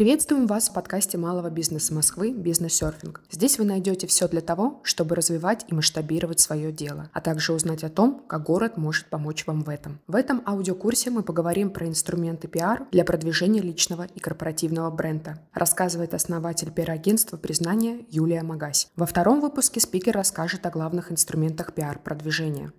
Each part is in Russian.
Приветствуем вас в подкасте малого бизнеса Москвы «Бизнес-серфинг». Здесь вы найдете все для того, чтобы развивать и масштабировать свое дело, а также узнать о том, как город может помочь вам в этом. В этом аудиокурсе мы поговорим про инструменты пиар для продвижения личного и корпоративного бренда, рассказывает основатель пиар-агентства «Признание» Юлия Магась. Во втором выпуске спикер расскажет о главных инструментах пиар-продвижения.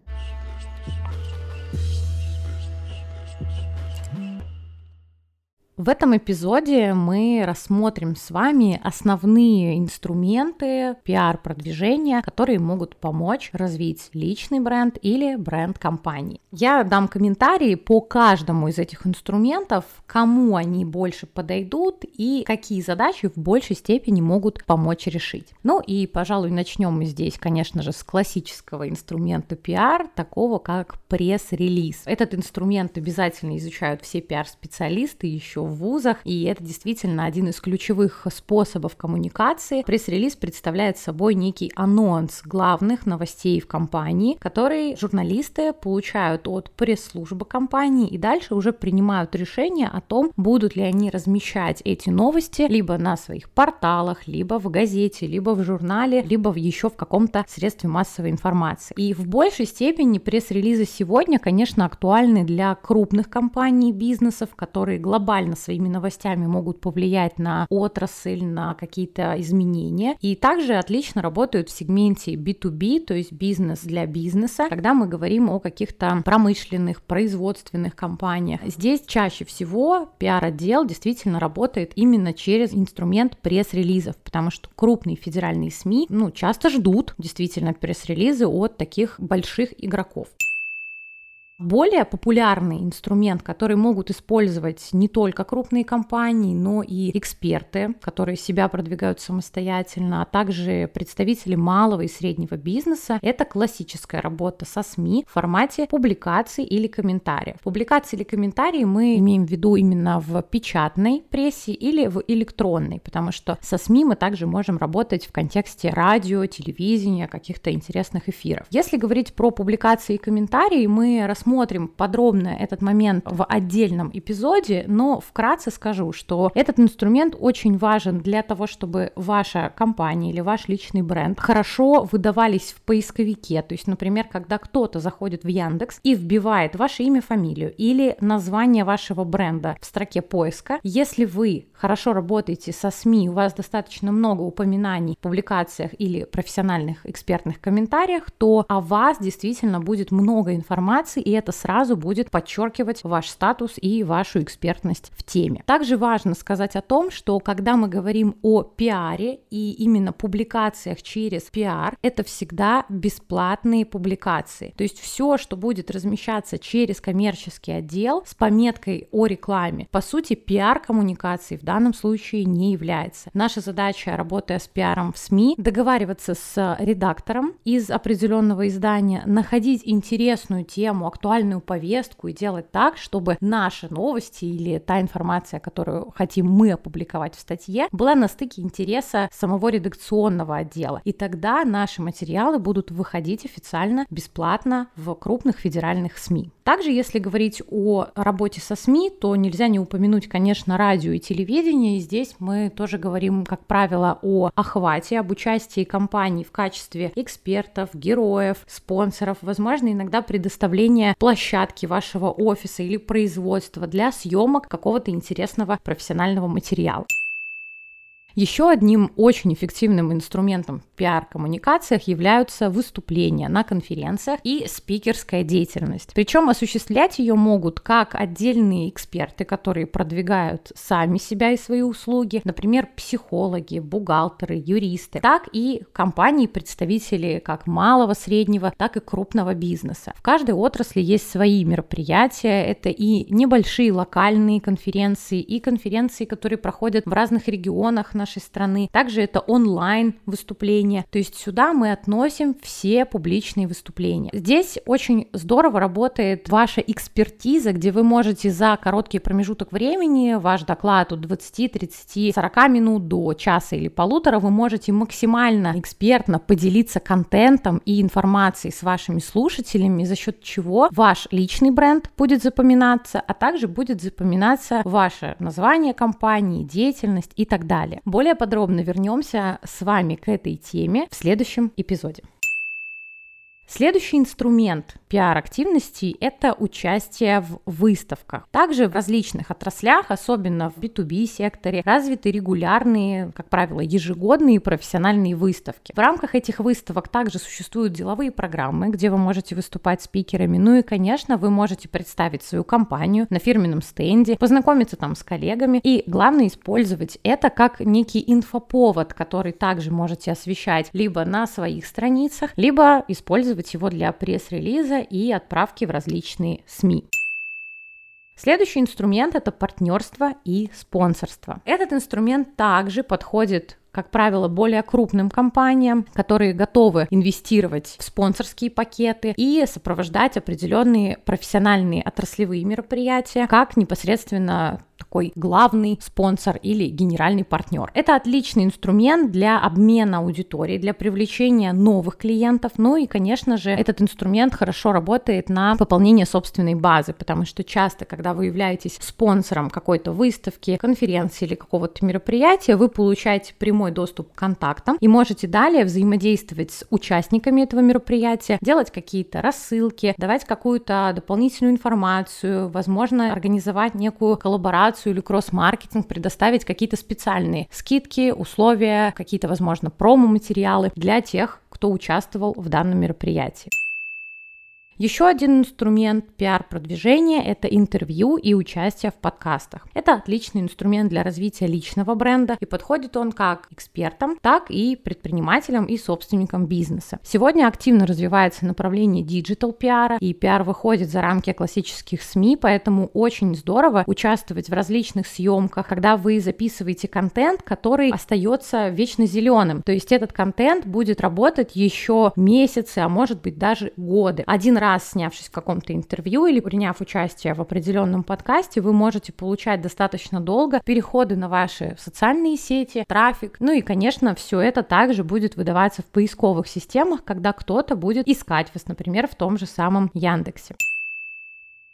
В этом эпизоде мы рассмотрим с вами основные инструменты пиар-продвижения, которые могут помочь развить личный бренд или бренд компании. Я дам комментарии по каждому из этих инструментов, кому они больше подойдут и какие задачи в большей степени могут помочь решить. Ну и, пожалуй, начнем мы здесь, конечно же, с классического инструмента пиар, такого как пресс-релиз. Этот инструмент обязательно изучают все пиар-специалисты еще в вузах, и это действительно один из ключевых способов коммуникации. Пресс-релиз представляет собой некий анонс главных новостей в компании, которые журналисты получают от пресс-службы компании и дальше уже принимают решение о том, будут ли они размещать эти новости либо на своих порталах, либо в газете, либо в журнале, либо в еще в каком-то средстве массовой информации. И в большей степени пресс-релизы сегодня, конечно, актуальны для крупных компаний, бизнесов, которые глобально своими новостями могут повлиять на отрасль, на какие-то изменения. И также отлично работают в сегменте B2B, то есть бизнес для бизнеса, когда мы говорим о каких-то промышленных, производственных компаниях. Здесь чаще всего пиар-отдел действительно работает именно через инструмент пресс-релизов, потому что крупные федеральные СМИ ну, часто ждут действительно пресс-релизы от таких больших игроков. Более популярный инструмент, который могут использовать не только крупные компании, но и эксперты, которые себя продвигают самостоятельно, а также представители малого и среднего бизнеса, это классическая работа со СМИ в формате публикаций или комментариев. Публикации или комментарии мы имеем в виду именно в печатной прессе или в электронной, потому что со СМИ мы также можем работать в контексте радио, телевидения, каких-то интересных эфиров. Если говорить про публикации и комментарии, мы рассмотрим рассмотрим подробно этот момент в отдельном эпизоде, но вкратце скажу, что этот инструмент очень важен для того, чтобы ваша компания или ваш личный бренд хорошо выдавались в поисковике. То есть, например, когда кто-то заходит в Яндекс и вбивает ваше имя, фамилию или название вашего бренда в строке поиска, если вы хорошо работаете со СМИ, у вас достаточно много упоминаний в публикациях или профессиональных экспертных комментариях, то о вас действительно будет много информации, и это сразу будет подчеркивать ваш статус и вашу экспертность в теме. Также важно сказать о том, что когда мы говорим о пиаре и именно публикациях через пиар, это всегда бесплатные публикации. То есть все, что будет размещаться через коммерческий отдел с пометкой о рекламе, по сути, пиар-коммуникации в данном случае не является. Наша задача, работая с пиаром в СМИ, договариваться с редактором из определенного издания, находить интересную тему, актуальную повестку и делать так, чтобы наши новости или та информация, которую хотим мы опубликовать в статье, была на стыке интереса самого редакционного отдела. И тогда наши материалы будут выходить официально бесплатно в крупных федеральных СМИ. Также, если говорить о работе со СМИ, то нельзя не упомянуть, конечно, радио и телевидение. И здесь мы тоже говорим, как правило, о охвате, об участии компаний в качестве экспертов, героев, спонсоров, возможно, иногда предоставление площадки вашего офиса или производства для съемок какого-то интересного профессионального материала. Еще одним очень эффективным инструментом в пиар-коммуникациях являются выступления на конференциях и спикерская деятельность. Причем осуществлять ее могут как отдельные эксперты, которые продвигают сами себя и свои услуги, например, психологи, бухгалтеры, юристы, так и компании, представители как малого, среднего, так и крупного бизнеса. В каждой отрасли есть свои мероприятия, это и небольшие локальные конференции, и конференции, которые проходят в разных регионах, нашей страны. Также это онлайн выступления. То есть сюда мы относим все публичные выступления. Здесь очень здорово работает ваша экспертиза, где вы можете за короткий промежуток времени, ваш доклад от 20, 30, 40 минут до часа или полутора, вы можете максимально экспертно поделиться контентом и информацией с вашими слушателями, за счет чего ваш личный бренд будет запоминаться, а также будет запоминаться ваше название компании, деятельность и так далее. Более подробно вернемся с вами к этой теме в следующем эпизоде. Следующий инструмент пиар-активности – это участие в выставках. Также в различных отраслях, особенно в B2B секторе, развиты регулярные, как правило, ежегодные профессиональные выставки. В рамках этих выставок также существуют деловые программы, где вы можете выступать спикерами. Ну и, конечно, вы можете представить свою компанию на фирменном стенде, познакомиться там с коллегами и, главное, использовать это как некий инфоповод, который также можете освещать либо на своих страницах, либо использовать использовать его для пресс-релиза и отправки в различные СМИ. Следующий инструмент – это партнерство и спонсорство. Этот инструмент также подходит как правило, более крупным компаниям, которые готовы инвестировать в спонсорские пакеты и сопровождать определенные профессиональные отраслевые мероприятия, как непосредственно такой главный спонсор или генеральный партнер. Это отличный инструмент для обмена аудиторией, для привлечения новых клиентов. Ну и, конечно же, этот инструмент хорошо работает на пополнение собственной базы, потому что часто, когда вы являетесь спонсором какой-то выставки, конференции или какого-то мероприятия, вы получаете прямой доступ к контактам и можете далее взаимодействовать с участниками этого мероприятия, делать какие-то рассылки, давать какую-то дополнительную информацию, возможно, организовать некую коллаборацию коллаборацию или кросс-маркетинг, предоставить какие-то специальные скидки, условия, какие-то, возможно, промо-материалы для тех, кто участвовал в данном мероприятии. Еще один инструмент пиар-продвижения – это интервью и участие в подкастах. Это отличный инструмент для развития личного бренда, и подходит он как экспертам, так и предпринимателям и собственникам бизнеса. Сегодня активно развивается направление digital пиара, и пиар выходит за рамки классических СМИ, поэтому очень здорово участвовать в различных съемках, когда вы записываете контент, который остается вечно зеленым. То есть этот контент будет работать еще месяцы, а может быть даже годы. Один раз раз снявшись в каком-то интервью или приняв участие в определенном подкасте, вы можете получать достаточно долго переходы на ваши социальные сети, трафик. Ну и, конечно, все это также будет выдаваться в поисковых системах, когда кто-то будет искать вас, например, в том же самом Яндексе.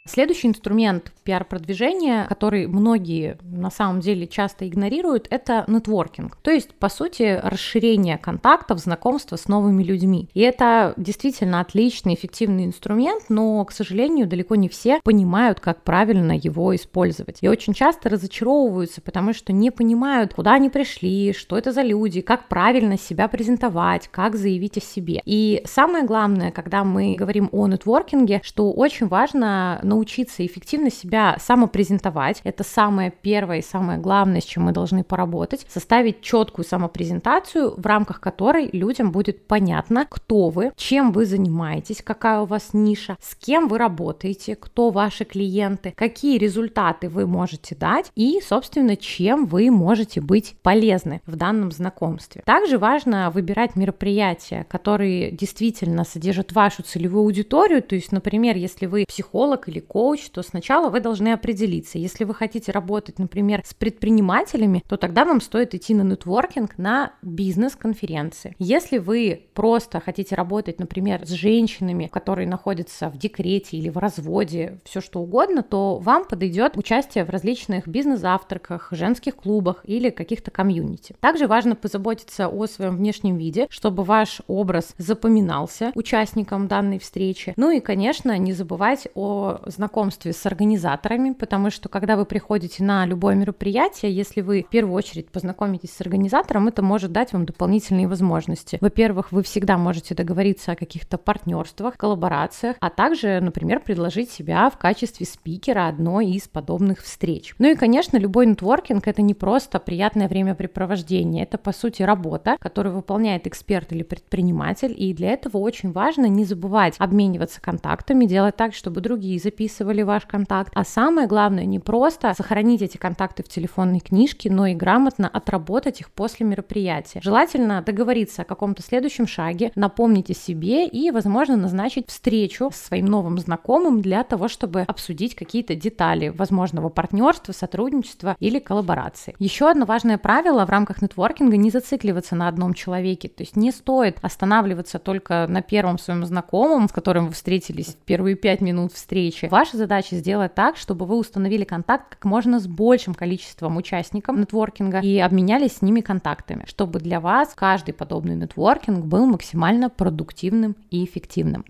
Следующий инструмент пиар-продвижения, который многие на самом деле часто игнорируют, это нетворкинг. То есть, по сути, расширение контактов, знакомства с новыми людьми. И это действительно отличный, эффективный инструмент, но, к сожалению, далеко не все понимают, как правильно его использовать. И очень часто разочаровываются, потому что не понимают, куда они пришли, что это за люди, как правильно себя презентовать, как заявить о себе. И самое главное, когда мы говорим о нетворкинге, что очень важно научиться научиться эффективно себя самопрезентовать. Это самое первое и самое главное, с чем мы должны поработать. Составить четкую самопрезентацию, в рамках которой людям будет понятно, кто вы, чем вы занимаетесь, какая у вас ниша, с кем вы работаете, кто ваши клиенты, какие результаты вы можете дать и, собственно, чем вы можете быть полезны в данном знакомстве. Также важно выбирать мероприятия, которые действительно содержат вашу целевую аудиторию, то есть, например, если вы психолог или коуч, то сначала вы должны определиться. Если вы хотите работать, например, с предпринимателями, то тогда вам стоит идти на нетворкинг на бизнес-конференции. Если вы просто хотите работать, например, с женщинами, которые находятся в декрете или в разводе, все что угодно, то вам подойдет участие в различных бизнес-завтраках, женских клубах или каких-то комьюнити. Также важно позаботиться о своем внешнем виде, чтобы ваш образ запоминался участникам данной встречи. Ну и, конечно, не забывать о знакомстве с организаторами, потому что когда вы приходите на любое мероприятие, если вы в первую очередь познакомитесь с организатором, это может дать вам дополнительные возможности. Во-первых, вы всегда можете договориться о каких-то партнерствах, коллаборациях, а также, например, предложить себя в качестве спикера одной из подобных встреч. Ну и, конечно, любой нетворкинг — это не просто приятное времяпрепровождение, это, по сути, работа, которую выполняет эксперт или предприниматель, и для этого очень важно не забывать обмениваться контактами, делать так, чтобы другие записывали записывали ваш контакт. А самое главное, не просто сохранить эти контакты в телефонной книжке, но и грамотно отработать их после мероприятия. Желательно договориться о каком-то следующем шаге, напомнить о себе и, возможно, назначить встречу с своим новым знакомым для того, чтобы обсудить какие-то детали возможного партнерства, сотрудничества или коллаборации. Еще одно важное правило в рамках нетворкинга не зацикливаться на одном человеке, то есть не стоит останавливаться только на первом своем знакомом, с которым вы встретились первые пять минут встречи. Ваша задача сделать так, чтобы вы установили контакт как можно с большим количеством участников нетворкинга и обменялись с ними контактами, чтобы для вас каждый подобный нетворкинг был максимально продуктивным и эффективным.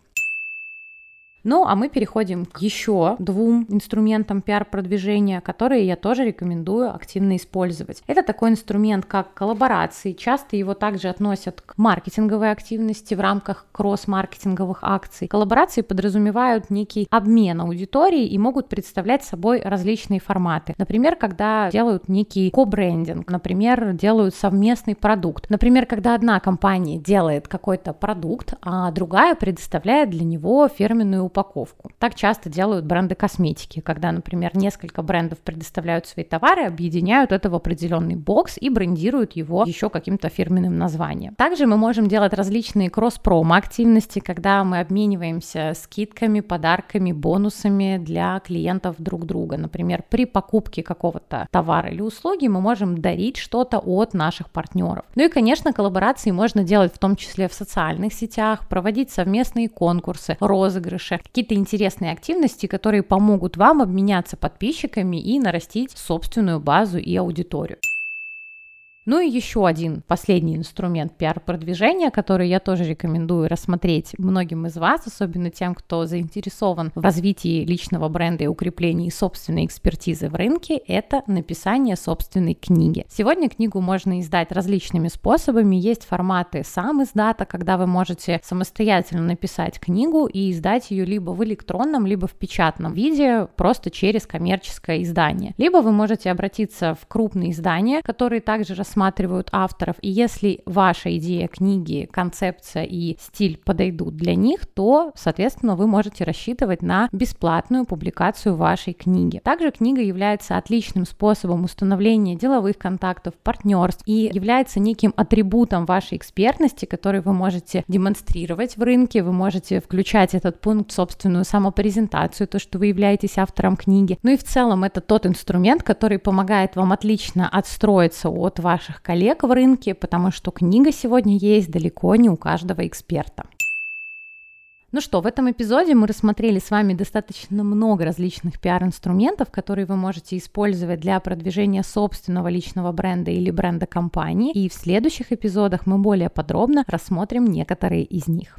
Ну, а мы переходим к еще двум инструментам пиар-продвижения, которые я тоже рекомендую активно использовать. Это такой инструмент, как коллаборации. Часто его также относят к маркетинговой активности в рамках кросс-маркетинговых акций. Коллаборации подразумевают некий обмен аудиторией и могут представлять собой различные форматы. Например, когда делают некий ко-брендинг, например, делают совместный продукт. Например, когда одна компания делает какой-то продукт, а другая предоставляет для него фирменную упаковку. Так часто делают бренды косметики, когда, например, несколько брендов предоставляют свои товары, объединяют это в определенный бокс и брендируют его еще каким-то фирменным названием. Также мы можем делать различные кросс-промо активности, когда мы обмениваемся скидками, подарками, бонусами для клиентов друг друга. Например, при покупке какого-то товара или услуги мы можем дарить что-то от наших партнеров. Ну и, конечно, коллаборации можно делать в том числе в социальных сетях, проводить совместные конкурсы, розыгрыши, какие-то интересные активности, которые помогут вам обменяться подписчиками и нарастить собственную базу и аудиторию. Ну и еще один последний инструмент пиар-продвижения, который я тоже рекомендую рассмотреть многим из вас, особенно тем, кто заинтересован в развитии личного бренда и укреплении собственной экспертизы в рынке, это написание собственной книги. Сегодня книгу можно издать различными способами. Есть форматы сам издата, когда вы можете самостоятельно написать книгу и издать ее либо в электронном, либо в печатном виде, просто через коммерческое издание. Либо вы можете обратиться в крупные издания, которые также рассматривают рассматривают авторов, и если ваша идея книги, концепция и стиль подойдут для них, то, соответственно, вы можете рассчитывать на бесплатную публикацию вашей книги. Также книга является отличным способом установления деловых контактов, партнерств и является неким атрибутом вашей экспертности, который вы можете демонстрировать в рынке, вы можете включать этот пункт в собственную самопрезентацию, то, что вы являетесь автором книги. Ну и в целом это тот инструмент, который помогает вам отлично отстроиться от вашей ваших коллег в рынке, потому что книга сегодня есть далеко не у каждого эксперта. Ну что, в этом эпизоде мы рассмотрели с вами достаточно много различных пиар-инструментов, которые вы можете использовать для продвижения собственного личного бренда или бренда компании. И в следующих эпизодах мы более подробно рассмотрим некоторые из них.